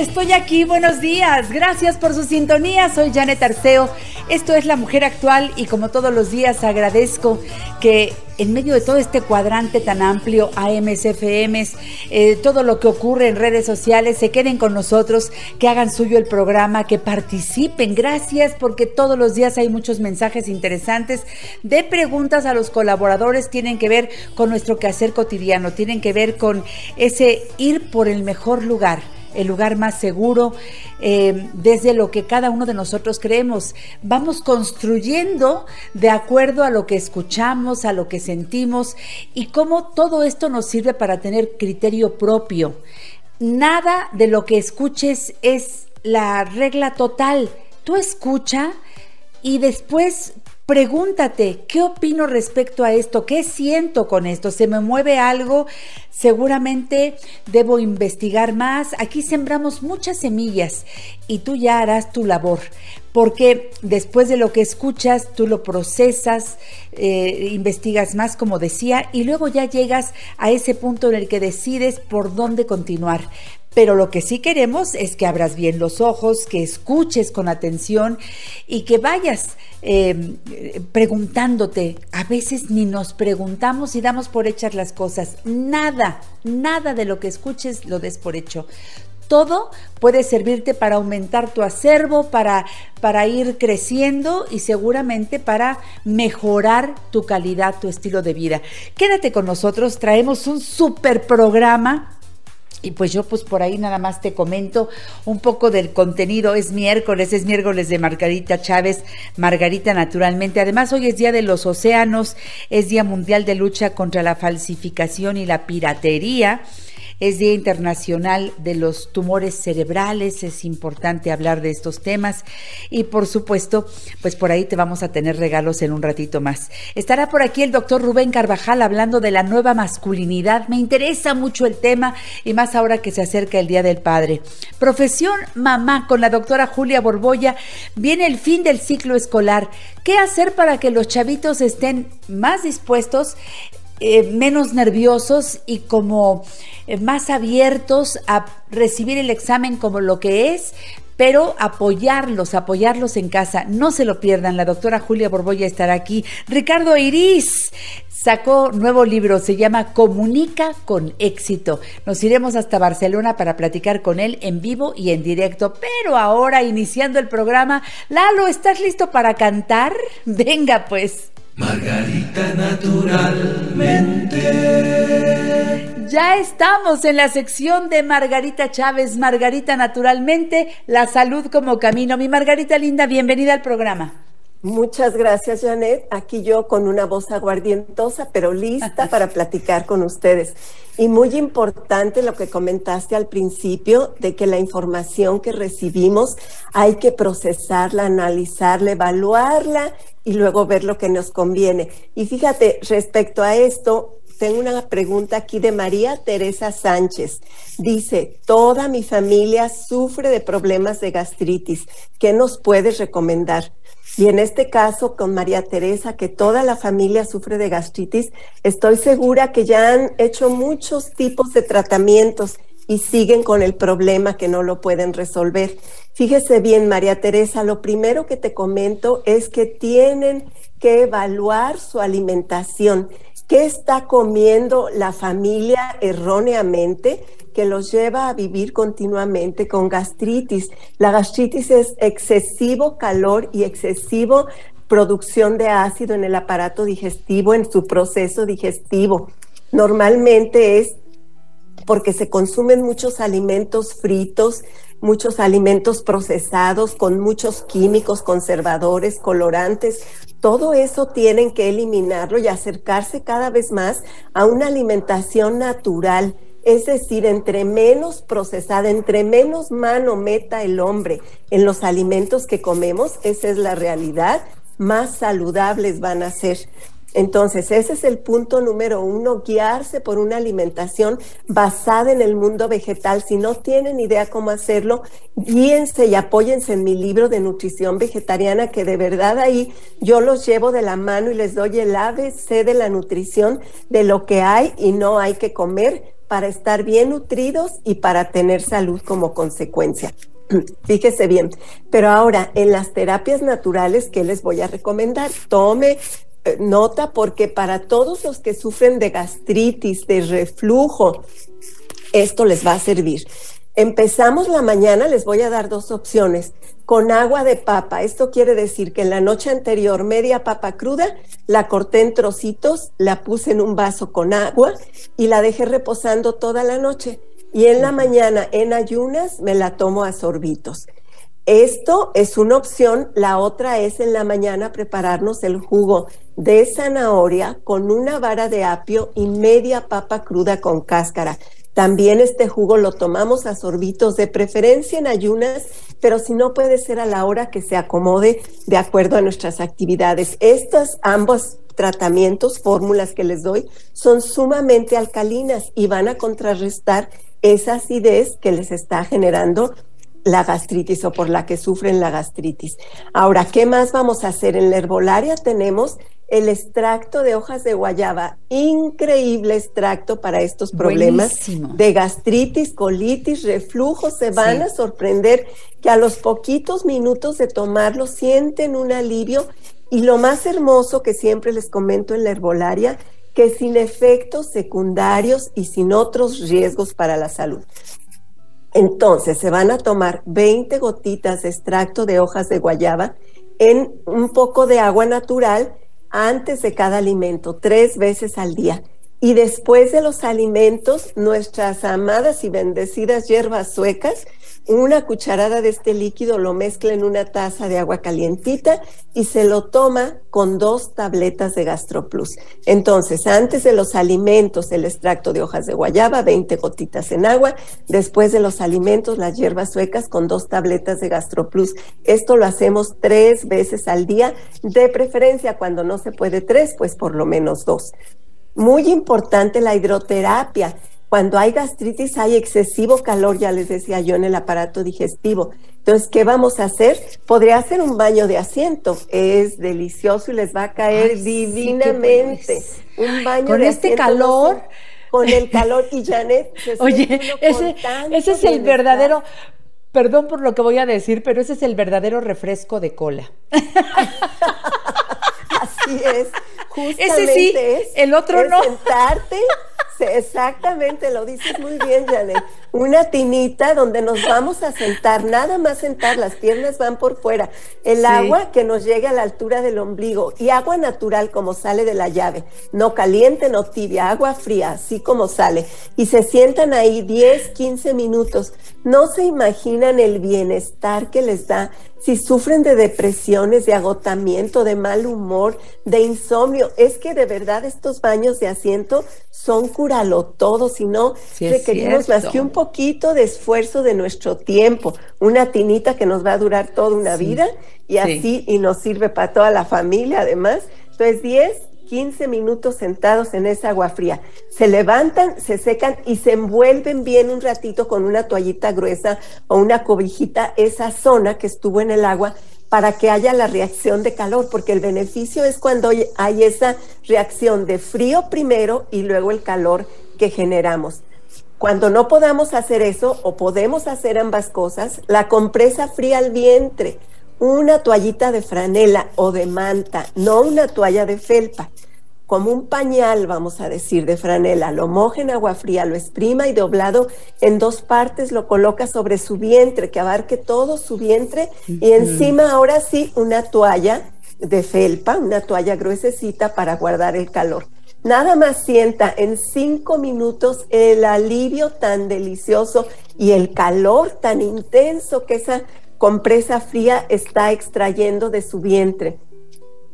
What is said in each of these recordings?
Estoy aquí, buenos días, gracias por su sintonía, soy Janet Arceo, esto es La Mujer Actual y como todos los días agradezco que en medio de todo este cuadrante tan amplio, AMSFMs, eh, todo lo que ocurre en redes sociales, se queden con nosotros, que hagan suyo el programa, que participen. Gracias porque todos los días hay muchos mensajes interesantes de preguntas a los colaboradores, tienen que ver con nuestro quehacer cotidiano, tienen que ver con ese ir por el mejor lugar el lugar más seguro, eh, desde lo que cada uno de nosotros creemos. Vamos construyendo de acuerdo a lo que escuchamos, a lo que sentimos y cómo todo esto nos sirve para tener criterio propio. Nada de lo que escuches es la regla total. Tú escucha y después Pregúntate, ¿qué opino respecto a esto? ¿Qué siento con esto? ¿Se me mueve algo? Seguramente debo investigar más. Aquí sembramos muchas semillas y tú ya harás tu labor, porque después de lo que escuchas, tú lo procesas, eh, investigas más, como decía, y luego ya llegas a ese punto en el que decides por dónde continuar. Pero lo que sí queremos es que abras bien los ojos, que escuches con atención y que vayas eh, preguntándote. A veces ni nos preguntamos y damos por hechas las cosas. Nada, nada de lo que escuches lo des por hecho. Todo puede servirte para aumentar tu acervo, para, para ir creciendo y seguramente para mejorar tu calidad, tu estilo de vida. Quédate con nosotros, traemos un super programa y pues yo pues por ahí nada más te comento un poco del contenido. Es miércoles, es miércoles de Margarita Chávez, Margarita naturalmente. Además hoy es Día de los Océanos, es Día Mundial de Lucha contra la Falsificación y la Piratería es Día Internacional de los Tumores Cerebrales, es importante hablar de estos temas y por supuesto, pues por ahí te vamos a tener regalos en un ratito más. Estará por aquí el doctor Rubén Carvajal hablando de la nueva masculinidad, me interesa mucho el tema y más ahora que se acerca el Día del Padre. Profesión mamá con la doctora Julia Borboya, viene el fin del ciclo escolar. ¿Qué hacer para que los chavitos estén más dispuestos? Eh, menos nerviosos y como más abiertos a recibir el examen como lo que es, pero apoyarlos, apoyarlos en casa. No se lo pierdan, la doctora Julia Borboya estará aquí. Ricardo Iris sacó nuevo libro, se llama Comunica con éxito. Nos iremos hasta Barcelona para platicar con él en vivo y en directo, pero ahora iniciando el programa, Lalo, ¿estás listo para cantar? Venga pues. Margarita naturalmente. Ya estamos en la sección de Margarita Chávez, Margarita naturalmente, la salud como camino. Mi Margarita linda, bienvenida al programa. Muchas gracias, Janet. Aquí yo con una voz aguardientosa, pero lista para platicar con ustedes. Y muy importante lo que comentaste al principio, de que la información que recibimos hay que procesarla, analizarla, evaluarla y luego ver lo que nos conviene. Y fíjate, respecto a esto, tengo una pregunta aquí de María Teresa Sánchez. Dice, toda mi familia sufre de problemas de gastritis. ¿Qué nos puedes recomendar? Y en este caso, con María Teresa, que toda la familia sufre de gastritis, estoy segura que ya han hecho muchos tipos de tratamientos y siguen con el problema que no lo pueden resolver. Fíjese bien, María Teresa, lo primero que te comento es que tienen que evaluar su alimentación. ¿Qué está comiendo la familia erróneamente? que los lleva a vivir continuamente con gastritis. La gastritis es excesivo calor y excesivo producción de ácido en el aparato digestivo, en su proceso digestivo. Normalmente es porque se consumen muchos alimentos fritos, muchos alimentos procesados con muchos químicos, conservadores, colorantes. Todo eso tienen que eliminarlo y acercarse cada vez más a una alimentación natural Es decir, entre menos procesada, entre menos mano meta el hombre en los alimentos que comemos, esa es la realidad, más saludables van a ser. Entonces, ese es el punto número uno, guiarse por una alimentación basada en el mundo vegetal. Si no tienen idea cómo hacerlo, guíense y apóyense en mi libro de nutrición vegetariana, que de verdad ahí yo los llevo de la mano y les doy el ABC de la nutrición, de lo que hay y no hay que comer para estar bien nutridos y para tener salud como consecuencia. Fíjese bien, pero ahora en las terapias naturales, ¿qué les voy a recomendar? Tome nota porque para todos los que sufren de gastritis, de reflujo, esto les va a servir. Empezamos la mañana, les voy a dar dos opciones. Con agua de papa, esto quiere decir que en la noche anterior media papa cruda, la corté en trocitos, la puse en un vaso con agua y la dejé reposando toda la noche. Y en la mañana, en ayunas, me la tomo a sorbitos. Esto es una opción. La otra es en la mañana prepararnos el jugo de zanahoria con una vara de apio y media papa cruda con cáscara. También este jugo lo tomamos a sorbitos, de preferencia en ayunas, pero si no puede ser a la hora que se acomode de acuerdo a nuestras actividades. Estos ambos tratamientos, fórmulas que les doy, son sumamente alcalinas y van a contrarrestar esa acidez que les está generando la gastritis o por la que sufren la gastritis. Ahora, ¿qué más vamos a hacer? En la herbolaria tenemos el extracto de hojas de guayaba, increíble extracto para estos problemas de gastritis, colitis, reflujo. Se van a sorprender que a los poquitos minutos de tomarlo sienten un alivio y lo más hermoso que siempre les comento en la herbolaria, que sin efectos secundarios y sin otros riesgos para la salud. Entonces se van a tomar 20 gotitas de extracto de hojas de guayaba en un poco de agua natural antes de cada alimento, tres veces al día. Y después de los alimentos, nuestras amadas y bendecidas hierbas suecas una cucharada de este líquido lo mezcla en una taza de agua calientita y se lo toma con dos tabletas de GastroPlus. Entonces, antes de los alimentos, el extracto de hojas de guayaba, 20 gotitas en agua. Después de los alimentos, las hierbas suecas con dos tabletas de GastroPlus. Esto lo hacemos tres veces al día, de preferencia cuando no se puede tres, pues por lo menos dos. Muy importante la hidroterapia. Cuando hay gastritis hay excesivo calor, ya les decía yo, en el aparato digestivo. Entonces, ¿qué vamos a hacer? Podría hacer un baño de asiento. Es delicioso y les va a caer divinamente. un baño con este calor. con el calor. Y Janet, oye, ese, ese es el verdadero. Perdón por lo que voy a decir, pero ese es el verdadero refresco de cola. Así es. Justamente ese sí, el otro no. Sentarte exactamente, lo dices muy bien, Janet. Una tinita donde nos vamos a sentar, nada más sentar, las piernas van por fuera. El agua que nos llegue a la altura del ombligo y agua natural como sale de la llave, no caliente, no tibia, agua fría, así como sale. Y se sientan ahí 10, 15 minutos. No se imaginan el bienestar que les da si sufren de depresiones, de agotamiento, de mal humor, de insomnio. Es que de verdad estos baños de asiento son curalo todo, si no requerimos más que un poquito de esfuerzo de nuestro tiempo, una tinita que nos va a durar toda una vida y así y nos sirve para toda la familia además. Entonces 10, 15 minutos sentados en esa agua fría. Se levantan, se secan y se envuelven bien un ratito con una toallita gruesa o una cobijita esa zona que estuvo en el agua para que haya la reacción de calor, porque el beneficio es cuando hay esa reacción de frío primero y luego el calor que generamos. Cuando no podamos hacer eso o podemos hacer ambas cosas, la compresa fría al vientre, una toallita de franela o de manta, no una toalla de felpa como un pañal, vamos a decir, de franela, lo moja en agua fría, lo exprima y doblado en dos partes lo coloca sobre su vientre, que abarque todo su vientre y encima ahora sí una toalla de felpa, una toalla gruesecita para guardar el calor. Nada más sienta en cinco minutos el alivio tan delicioso y el calor tan intenso que esa compresa fría está extrayendo de su vientre.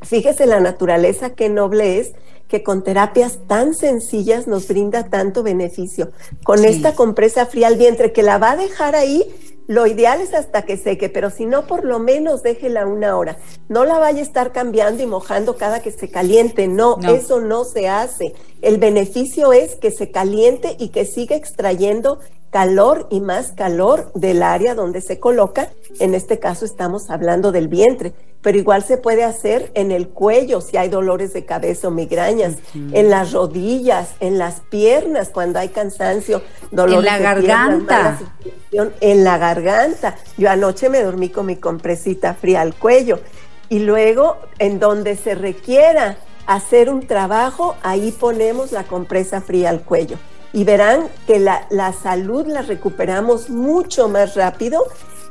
Fíjese la naturaleza, qué noble es que con terapias tan sencillas nos brinda tanto beneficio. Con Sí. esta compresa fría al vientre que la va a dejar ahí, lo ideal es hasta que seque, pero si no, por lo menos déjela una hora. No la vaya a estar cambiando y mojando cada que se caliente. No, No. eso no se hace. El beneficio es que se caliente y que siga extrayendo calor y más calor del área donde se coloca. En este caso estamos hablando del vientre, pero igual se puede hacer en el cuello si hay dolores de cabeza o migrañas, en las rodillas, en las piernas cuando hay cansancio, dolores la de piernas, garganta. en la garganta. Yo anoche me dormí con mi compresita fría al cuello y luego en donde se requiera hacer un trabajo, ahí ponemos la compresa fría al cuello. Y verán que la, la salud la recuperamos mucho más rápido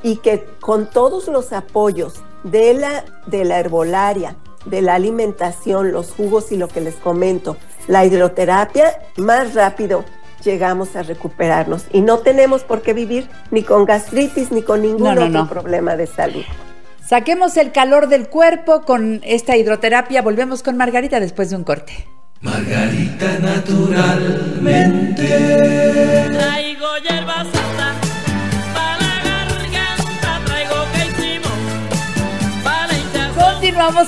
y que con todos los apoyos de la, de la herbolaria, de la alimentación, los jugos y lo que les comento, la hidroterapia, más rápido llegamos a recuperarnos. Y no tenemos por qué vivir ni con gastritis ni con ningún No, no, otro no. problema de salud. Saquemos el calor del cuerpo con esta hidroterapia. Volvemos con Margarita después de un corte. Margarita naturalmente.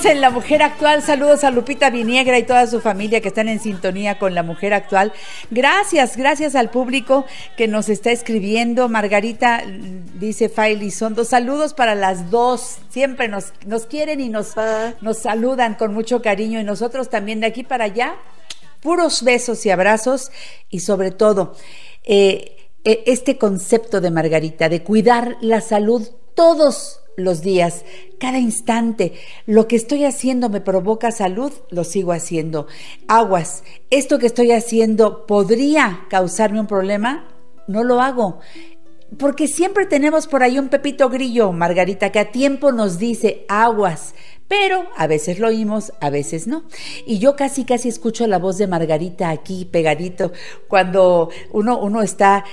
En La Mujer Actual. Saludos a Lupita Viniegra y toda su familia que están en sintonía con La Mujer Actual. Gracias, gracias al público que nos está escribiendo. Margarita dice Faili Sondo. Saludos para las dos. Siempre nos, nos quieren y nos, Ah. nos saludan con mucho cariño. Y nosotros también de aquí para allá. Puros besos y abrazos. Y sobre todo, eh, eh, este concepto de Margarita, de cuidar la salud todos los días, cada instante. Lo que estoy haciendo me provoca salud, lo sigo haciendo. Aguas, esto que estoy haciendo podría causarme un problema, no lo hago. Porque siempre tenemos por ahí un pepito grillo, Margarita, que a tiempo nos dice aguas, pero a veces lo oímos, a veces no. Y yo casi, casi escucho la voz de Margarita aquí pegadito, cuando uno, uno está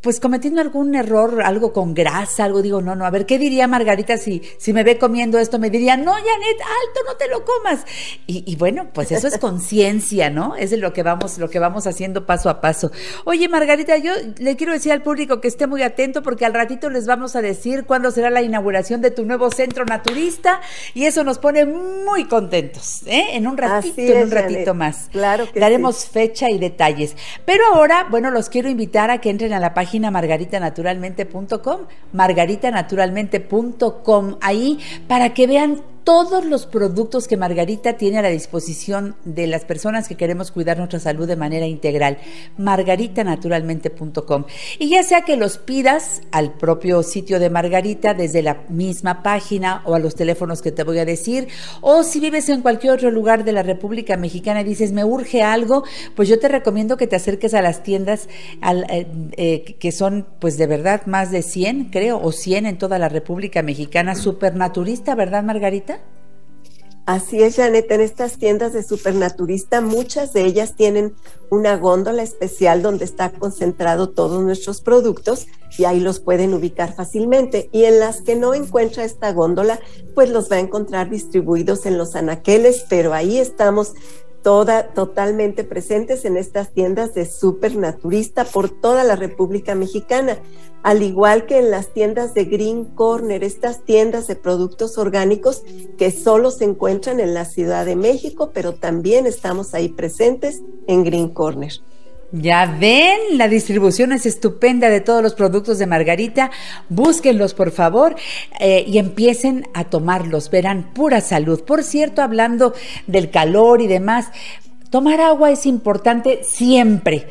pues cometiendo algún error, algo con grasa, algo digo, no, no, a ver, ¿qué diría Margarita si, si me ve comiendo esto? Me diría, no, Janet, alto, no te lo comas. Y, y bueno, pues eso es conciencia, ¿no? Es lo que vamos, lo que vamos haciendo paso a paso. Oye, Margarita, yo le quiero decir al público que esté muy atento porque al ratito les vamos a decir cuándo será la inauguración de tu nuevo centro naturista y eso nos pone muy contentos, ¿eh? En un ratito, en un ratito Janet. más. Claro que Daremos fecha y detalles. Pero ahora, bueno, los quiero invitar a que entren a la página margaritanaturalmente.com, margaritanaturalmente.com, ahí para que vean todos los productos que Margarita tiene a la disposición de las personas que queremos cuidar nuestra salud de manera integral. margaritanaturalmente.com. Y ya sea que los pidas al propio sitio de Margarita desde la misma página o a los teléfonos que te voy a decir, o si vives en cualquier otro lugar de la República Mexicana y dices, me urge algo, pues yo te recomiendo que te acerques a las tiendas al- eh, eh, que son, pues de verdad, más de 100, creo, o 100 en toda la República Mexicana, supernaturista, ¿verdad, Margarita? Así es, Janet, en estas tiendas de supernaturista, muchas de ellas tienen una góndola especial donde está concentrado todos nuestros productos y ahí los pueden ubicar fácilmente. Y en las que no encuentra esta góndola, pues los va a encontrar distribuidos en los anaqueles, pero ahí estamos toda, totalmente presentes en estas tiendas de supernaturista por toda la República Mexicana, al igual que en las tiendas de Green Corner, estas tiendas de productos orgánicos que solo se encuentran en la Ciudad de México, pero también estamos ahí presentes en Green Corner. Ya ven, la distribución es estupenda de todos los productos de Margarita. Búsquenlos, por favor, eh, y empiecen a tomarlos. Verán pura salud. Por cierto, hablando del calor y demás, tomar agua es importante siempre.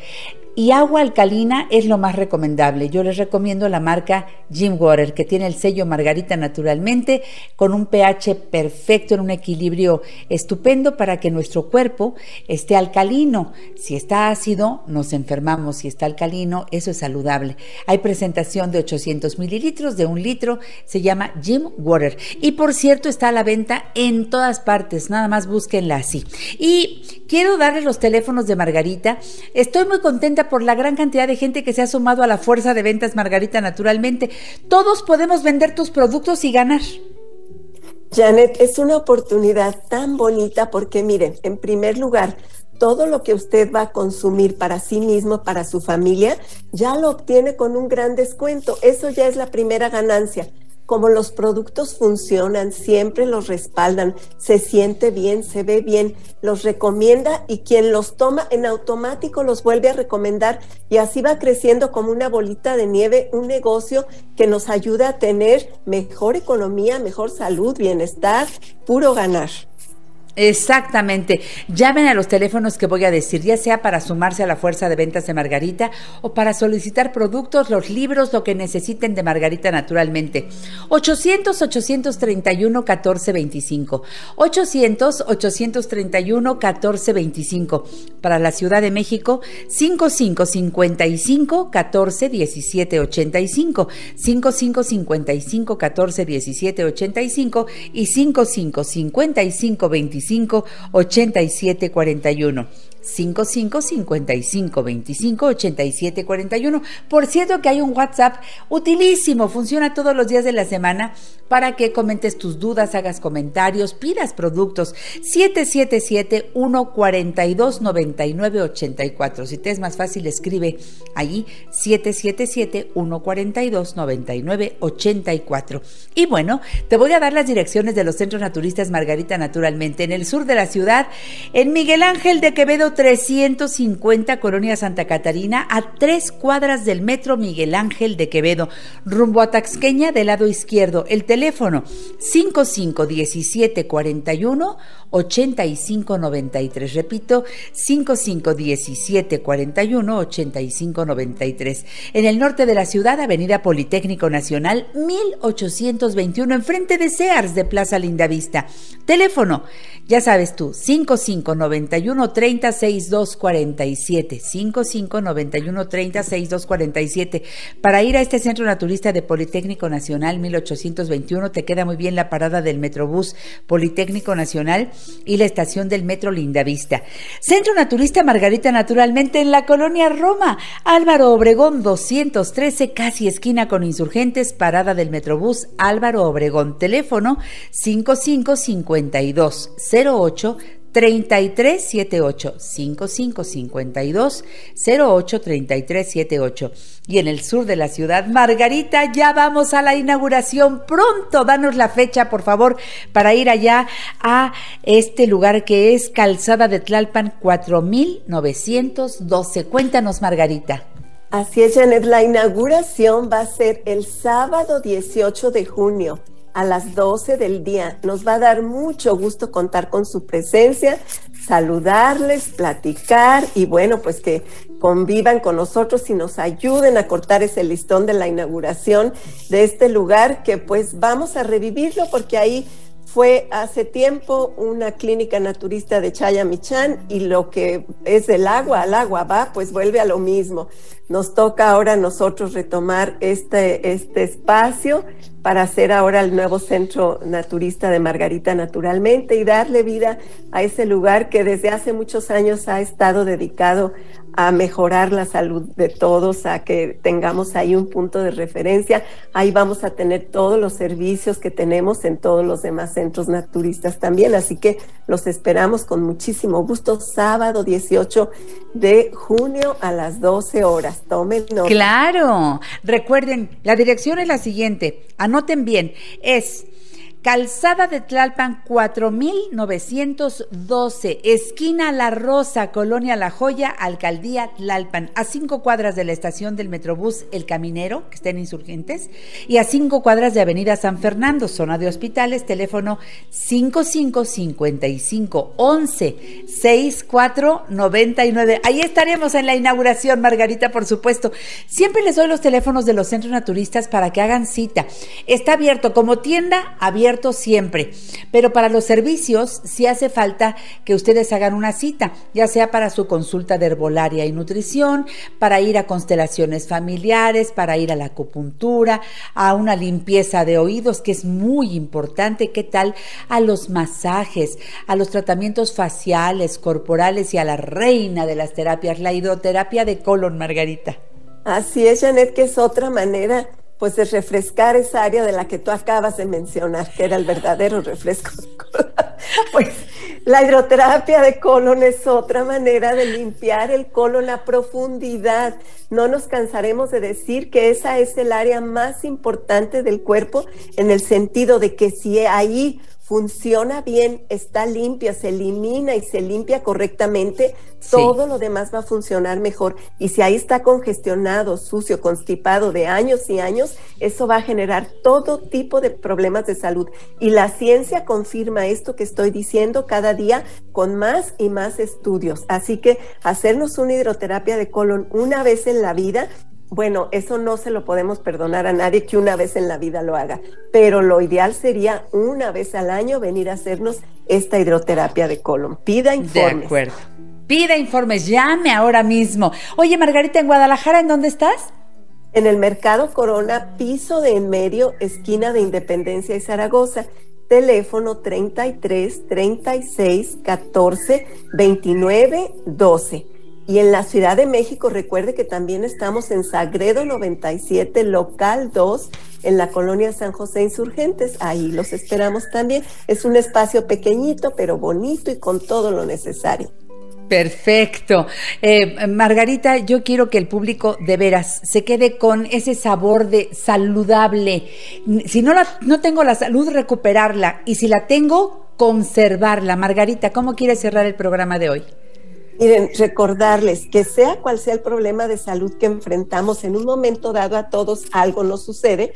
Y agua alcalina es lo más recomendable. Yo les recomiendo la marca Jim Water, que tiene el sello Margarita naturalmente, con un pH perfecto, en un equilibrio estupendo para que nuestro cuerpo esté alcalino. Si está ácido, nos enfermamos. Si está alcalino, eso es saludable. Hay presentación de 800 mililitros, de un litro, se llama Jim Water. Y por cierto, está a la venta en todas partes, nada más búsquenla así. Y quiero darles los teléfonos de Margarita. Estoy muy contenta por la gran cantidad de gente que se ha sumado a la fuerza de ventas Margarita naturalmente. Todos podemos vender tus productos y ganar. Janet, es una oportunidad tan bonita porque miren, en primer lugar, todo lo que usted va a consumir para sí mismo, para su familia, ya lo obtiene con un gran descuento. Eso ya es la primera ganancia como los productos funcionan, siempre los respaldan, se siente bien, se ve bien, los recomienda y quien los toma en automático los vuelve a recomendar y así va creciendo como una bolita de nieve, un negocio que nos ayuda a tener mejor economía, mejor salud, bienestar, puro ganar. Exactamente. Llamen a los teléfonos que voy a decir, ya sea para sumarse a la fuerza de ventas de Margarita o para solicitar productos, los libros, lo que necesiten de Margarita naturalmente. 800-831-1425. 800-831-1425. Para la Ciudad de México, 5555-141785. 5555-141785 y 5555-25 55 87 41. 55 55 25 87 41. Por cierto que hay un WhatsApp utilísimo, funciona todos los días de la semana para que comentes tus dudas, hagas comentarios, pidas productos. 777 142 99 84. Si te es más fácil, escribe ahí 777 142 99 84. Y bueno, te voy a dar las direcciones de los centros naturistas Margarita Naturalmente en el sur de la ciudad, en Miguel Ángel de Quevedo 350 Colonia Santa Catarina, a tres cuadras del metro Miguel Ángel de Quevedo, rumbo a Taxqueña del lado izquierdo. El teléfono 551741 8593. Repito, 551741 8593. En el norte de la ciudad, Avenida Politécnico Nacional 1821, enfrente de Sears de Plaza Lindavista. Teléfono, ya sabes tú, 5591 30 6247. 5591 30 6247. Para ir a este centro naturista de Politécnico Nacional 1821 te queda muy bien la parada del Metrobús Politécnico Nacional y la estación del Metro Lindavista. Centro Naturista Margarita Naturalmente en la colonia Roma, Álvaro Obregón 213, casi esquina con insurgentes, parada del Metrobús Álvaro Obregón. Teléfono 5552 08 3378 5552 08 3378 y en el sur de la ciudad Margarita ya vamos a la inauguración. Pronto danos la fecha por favor para ir allá a este lugar que es Calzada de Tlalpan 4912 cuéntanos Margarita. Así es, Janet, la inauguración va a ser el sábado 18 de junio a las 12 del día. Nos va a dar mucho gusto contar con su presencia, saludarles, platicar y bueno, pues que convivan con nosotros y nos ayuden a cortar ese listón de la inauguración de este lugar que pues vamos a revivirlo porque ahí fue hace tiempo una clínica naturista de Chayamichán y lo que es del agua al agua va, pues vuelve a lo mismo. Nos toca ahora nosotros retomar este, este espacio para hacer ahora el nuevo centro naturista de Margarita Naturalmente y darle vida a ese lugar que desde hace muchos años ha estado dedicado a mejorar la salud de todos, a que tengamos ahí un punto de referencia. Ahí vamos a tener todos los servicios que tenemos en todos los demás centros naturistas también. Así que los esperamos con muchísimo gusto sábado 18 de junio a las 12 horas. Tomen nota. Claro, recuerden, la dirección es la siguiente, anoten bien, es Calzada de Tlalpan 4912, esquina La Rosa, Colonia La Joya, Alcaldía Tlalpan, a cinco cuadras de la estación del Metrobús El Caminero, que estén insurgentes, y a cinco cuadras de Avenida San Fernando, zona de hospitales, teléfono 5555 11 6499. Ahí estaremos en la inauguración, Margarita, por supuesto. Siempre les doy los teléfonos de los centros naturistas para que hagan cita. Está abierto como tienda, abierto siempre, pero para los servicios sí hace falta que ustedes hagan una cita, ya sea para su consulta de herbolaria y nutrición, para ir a constelaciones familiares, para ir a la acupuntura, a una limpieza de oídos, que es muy importante, qué tal a los masajes, a los tratamientos faciales, corporales y a la reina de las terapias, la hidroterapia de colon, Margarita. Así es, Janet, que es otra manera pues de refrescar esa área de la que tú acabas de mencionar, que era el verdadero refresco. pues La hidroterapia de colon es otra manera de limpiar el colon a profundidad. No nos cansaremos de decir que esa es el área más importante del cuerpo en el sentido de que si ahí funciona bien, está limpia, se elimina y se limpia correctamente, todo lo demás va a funcionar mejor. Y si ahí está congestionado, sucio, constipado de años y años, eso va a generar todo tipo de problemas de salud. Y la ciencia confirma esto que estoy diciendo cada día con más y más estudios. Así que hacernos una hidroterapia de colon una vez en la vida bueno, eso no se lo podemos perdonar a nadie que una vez en la vida lo haga, pero lo ideal sería una vez al año venir a hacernos esta hidroterapia de colon. Pida informes. De acuerdo. Pida informes, llame ahora mismo. Oye, Margarita, en Guadalajara, ¿en dónde estás? En el Mercado Corona, piso de en medio, esquina de Independencia y Zaragoza. Teléfono 33 36 14 29 12. Y en la Ciudad de México, recuerde que también estamos en Sagredo 97, local 2, en la colonia San José Insurgentes. Ahí los esperamos también. Es un espacio pequeñito, pero bonito y con todo lo necesario. Perfecto. Eh, Margarita, yo quiero que el público de veras se quede con ese sabor de saludable. Si no, la, no tengo la salud, recuperarla. Y si la tengo, conservarla. Margarita, ¿cómo quieres cerrar el programa de hoy? Miren, recordarles que sea cual sea el problema de salud que enfrentamos, en un momento dado a todos algo nos sucede,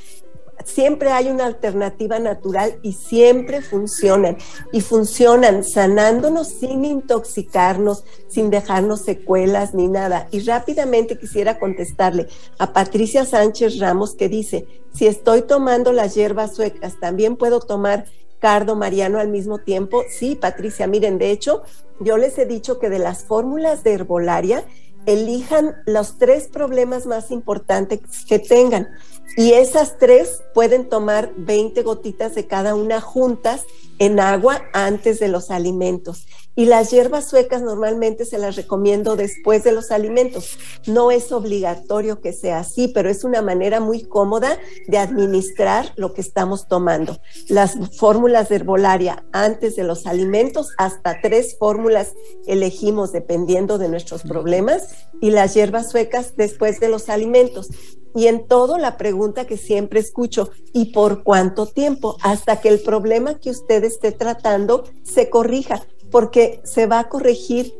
siempre hay una alternativa natural y siempre funcionan. Y funcionan sanándonos sin intoxicarnos, sin dejarnos secuelas ni nada. Y rápidamente quisiera contestarle a Patricia Sánchez Ramos que dice, si estoy tomando las hierbas suecas, también puedo tomar cardo mariano al mismo tiempo. Sí, Patricia, miren, de hecho, yo les he dicho que de las fórmulas de herbolaria, elijan los tres problemas más importantes que tengan. Y esas tres pueden tomar 20 gotitas de cada una juntas en agua antes de los alimentos. Y las hierbas suecas normalmente se las recomiendo después de los alimentos. No es obligatorio que sea así, pero es una manera muy cómoda de administrar lo que estamos tomando. Las fórmulas de herbolaria antes de los alimentos, hasta tres fórmulas elegimos dependiendo de nuestros problemas, y las hierbas suecas después de los alimentos. Y en todo la pregunta que siempre escucho, ¿y por cuánto tiempo? Hasta que el problema que usted esté tratando se corrija, porque se va a corregir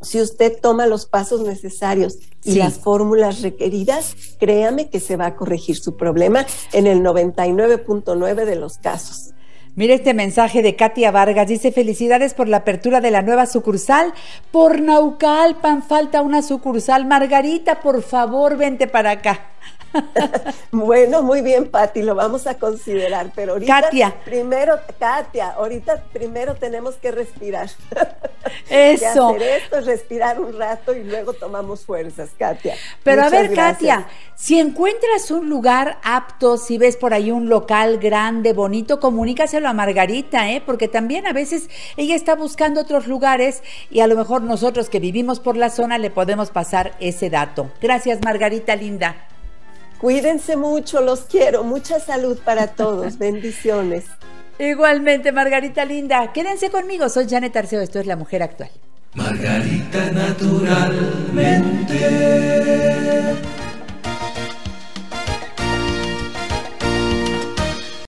si usted toma los pasos necesarios y Sí. las fórmulas requeridas, créame que se va a corregir su problema en el 99.9 de los casos. Mira este mensaje de Katia Vargas. Dice, felicidades por la apertura de la nueva sucursal. Por Naucalpan falta una sucursal. Margarita, por favor, vente para acá. Bueno, muy bien, Patti, lo vamos a considerar, pero ahorita Katia. primero, Katia, ahorita primero tenemos que respirar. Eso. Y hacer esto, respirar un rato y luego tomamos fuerzas, Katia. Pero a ver, gracias. Katia, si encuentras un lugar apto, si ves por ahí un local grande, bonito, comunícaselo a Margarita, ¿eh? Porque también a veces ella está buscando otros lugares y a lo mejor nosotros que vivimos por la zona le podemos pasar ese dato. Gracias, Margarita linda. Cuídense mucho, los quiero. Mucha salud para todos. Bendiciones. Igualmente, Margarita linda. Quédense conmigo, soy Janet Arceo, esto es La Mujer Actual. Margarita naturalmente.